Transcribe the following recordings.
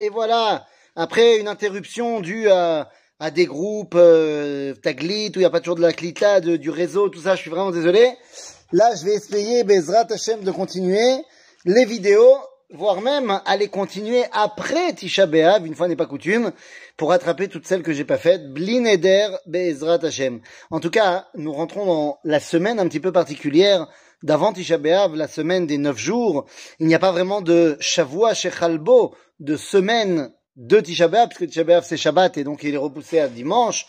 Et voilà, après une interruption due à, à des groupes euh, Taglit, où il n'y a pas toujours de la clita, du réseau, tout ça, je suis vraiment désolé. Là, je vais essayer, Bezrat Hashem, de continuer les vidéos, voire même aller continuer après Tisha B'Av, une fois n'est pas coutume, pour rattraper toutes celles que j'ai pas faites. Blineder Bezrat Hashem. En tout cas, nous rentrons dans la semaine un petit peu particulière d'avant Tisha B'Av, la semaine des neuf jours. Il n'y a pas vraiment de Shavua Shechalbo, de semaine de Tisha puisque Tisha c'est Shabbat et donc il est repoussé à dimanche.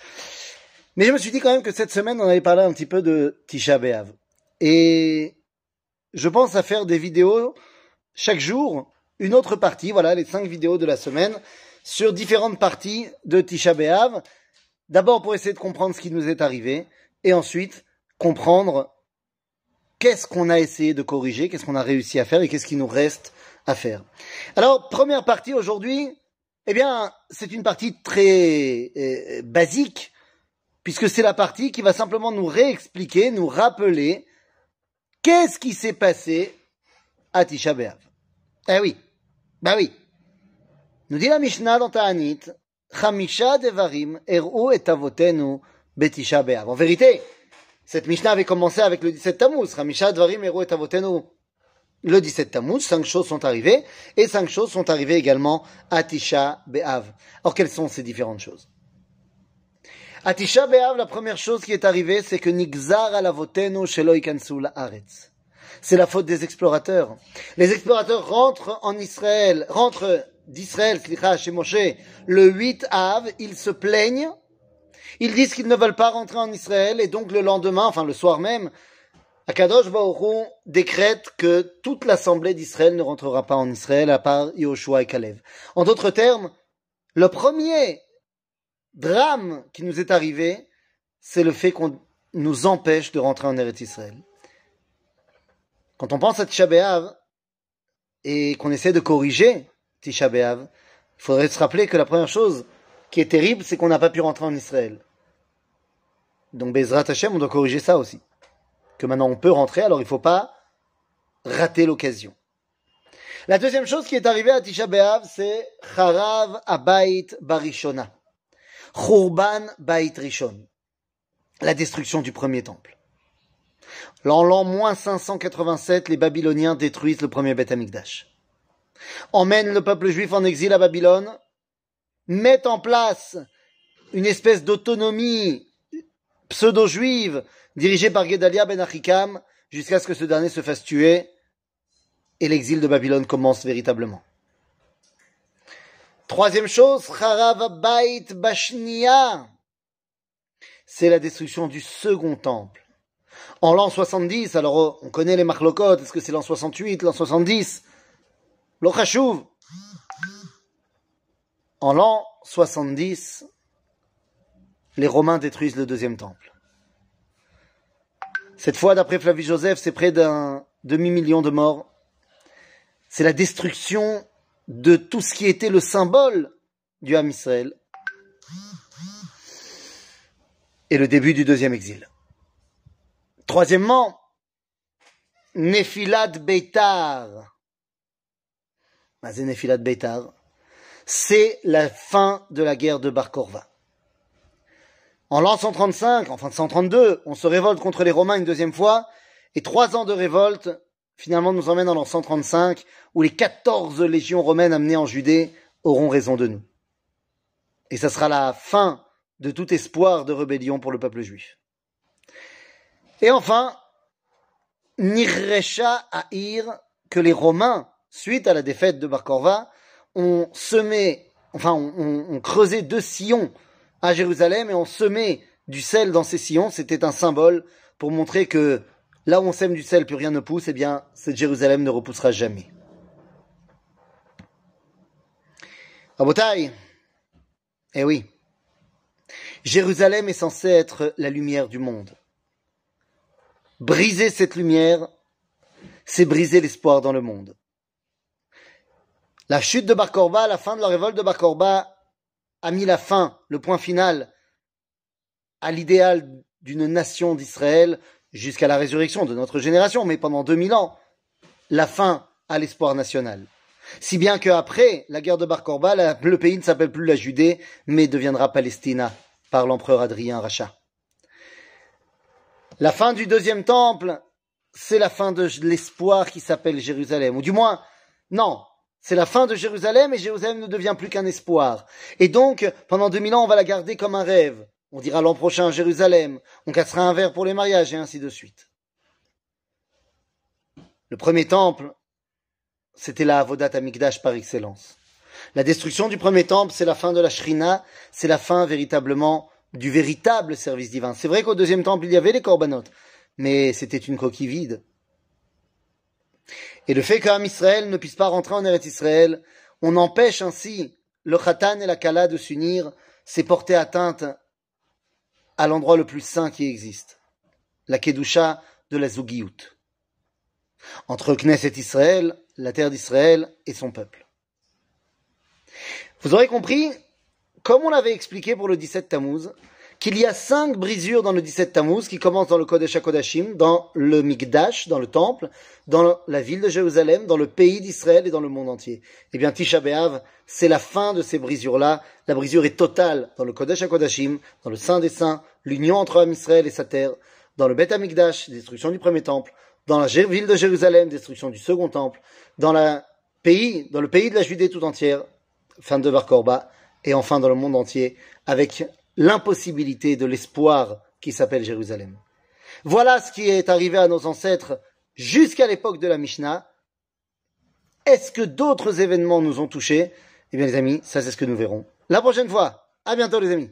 Mais je me suis dit quand même que cette semaine, on avait parlé un petit peu de Tisha. Et je pense à faire des vidéos chaque jour, une autre partie, voilà, les cinq vidéos de la semaine, sur différentes parties de Tisha. D'abord pour essayer de comprendre ce qui nous est arrivé, et ensuite comprendre qu'est-ce qu'on a essayé de corriger, qu'est-ce qu'on a réussi à faire et qu'est-ce qui nous reste Alors, première partie aujourd'hui, eh bien, c'est une partie très euh, basique, puisque c'est la partie qui va simplement nous réexpliquer, nous rappeler qu'est-ce qui s'est passé à Tisha B'Av. Eh oui, bah oui. Nous dit la Mishnah dans Ta'anit, Chamisha devarim er'u et avotenu betisha B'Av. En vérité, cette Mishnah avait commencé avec le 17 Tammuz. Chamisha devarim er'u et avotenu le 17 Tammuz, cinq choses sont arrivées, et cinq choses sont arrivées également à Tisha B'Av. Alors, quelles sont ces différentes choses? À Tisha B'Av, la première chose qui est arrivée, c'est que Nigzar alavotenu shelo ikansu la'aretz. C'est la faute des explorateurs. Les explorateurs rentrent en Israël, rentrent d'Israël, chez Moshe, le 8 Av, ils se plaignent, ils disent qu'ils ne veulent pas rentrer en Israël, et donc le lendemain, enfin le soir même, Akadosh Baruch décrète que toute l'assemblée d'Israël ne rentrera pas en Israël à part Yoshua et Kalev. En d'autres termes, le premier drame qui nous est arrivé, c'est le fait qu'on nous empêche de rentrer en Eretz Israël. Quand on pense à Tisha B'Av et qu'on essaie de corriger Tisha B'Av, il faudrait se rappeler que la première chose qui est terrible, c'est qu'on n'a pas pu rentrer en Israël. Donc Bezrat Hashem, on doit corriger ça aussi que maintenant on peut rentrer, alors il ne faut pas rater l'occasion. La deuxième chose qui est arrivée à Tisha B'Av, c'est Charav Abayit Barishona. Churban Bait Rishon. La destruction du premier temple. L'an moins 587, les Babyloniens détruisent le premier Beth Amikdash. Emmènent le peuple juif en exil à Babylone, mettent en place une espèce d'autonomie pseudo-juive dirigé par Gedalia ben Achikam, jusqu'à ce que ce dernier se fasse tuer et l'exil de Babylone commence véritablement. Troisième chose, Charav Bait Bashnia, c'est la destruction du second temple. En l'an 70, alors on connaît les marlokot, est-ce que c'est l'an 68, l'an 70 L'Ochashuv. En l'an 70, les Romains détruisent le deuxième temple. Cette fois, d'après Flavie Joseph, c'est près d'un demi-million de morts. C'est la destruction de tout ce qui était le symbole du Ham Israël. Et le début du deuxième exil. Troisièmement, Nephilat Beitar. Nephilat Beitar. C'est la fin de la guerre de Bar Korva. En l'an 135, enfin 132, on se révolte contre les Romains une deuxième fois, et trois ans de révolte, finalement, nous emmènent en l'an 135, où les 14 légions romaines amenées en Judée auront raison de nous. Et ça sera la fin de tout espoir de rébellion pour le peuple juif. Et enfin, Nirrecha Ir, que les Romains, suite à la défaite de Bar ont semé, enfin, ont creusé deux sillons à Jérusalem et on semait du sel dans ces sillons. C'était un symbole pour montrer que là où on sème du sel, plus rien ne pousse, eh bien, cette Jérusalem ne repoussera jamais. Abotai, eh oui, Jérusalem est censée être la lumière du monde. Briser cette lumière, c'est briser l'espoir dans le monde. La chute de Bar la fin de la révolte de Bar a mis la fin, le point final, à l'idéal d'une nation d'Israël jusqu'à la résurrection de notre génération, mais pendant 2000 ans, la fin à l'espoir national. Si bien qu'après la guerre de Bar Korba, le pays ne s'appelle plus la Judée, mais deviendra Palestina par l'empereur Adrien Racha. La fin du deuxième temple, c'est la fin de l'espoir qui s'appelle Jérusalem. Ou du moins, non, c'est la fin de Jérusalem et Jérusalem ne devient plus qu'un espoir. Et donc, pendant 2000 ans, on va la garder comme un rêve. On dira l'an prochain Jérusalem, on cassera un verre pour les mariages et ainsi de suite. Le premier temple, c'était la Avodat Amikdash par excellence. La destruction du premier temple, c'est la fin de la Shrina, c'est la fin véritablement du véritable service divin. C'est vrai qu'au deuxième temple, il y avait les korbanot, mais c'était une coquille vide. Et le fait qu'Am Israël ne puisse pas rentrer en Eretz Israël, on empêche ainsi le Khatan et la Kala de s'unir, c'est porter atteinte à l'endroit le plus saint qui existe, la Kedusha de la Zugiyut. Entre Knesset Israël, la terre d'Israël et son peuple. Vous aurez compris, comme on l'avait expliqué pour le 17 Tammuz, qu'il y a cinq brisures dans le 17 Tammuz qui commencent dans le Kodesh HaKodashim, dans le Mikdash, dans le temple, dans la ville de Jérusalem, dans le pays d'Israël et dans le monde entier. Eh bien, Tisha B'Av, c'est la fin de ces brisures-là. La brisure est totale dans le Kodesh HaKodashim, dans le Saint des Saints, l'union entre Israël et sa terre, dans le Beth HaMikdash, destruction du premier temple, dans la ville de Jérusalem, destruction du second temple, dans, la pays, dans le pays de la Judée tout entière, fin de Bar Korba, et enfin dans le monde entier, avec l'impossibilité de l'espoir qui s'appelle Jérusalem. Voilà ce qui est arrivé à nos ancêtres jusqu'à l'époque de la Mishnah. Est-ce que d'autres événements nous ont touchés? Eh bien les amis, ça c'est ce que nous verrons la prochaine fois. À bientôt les amis.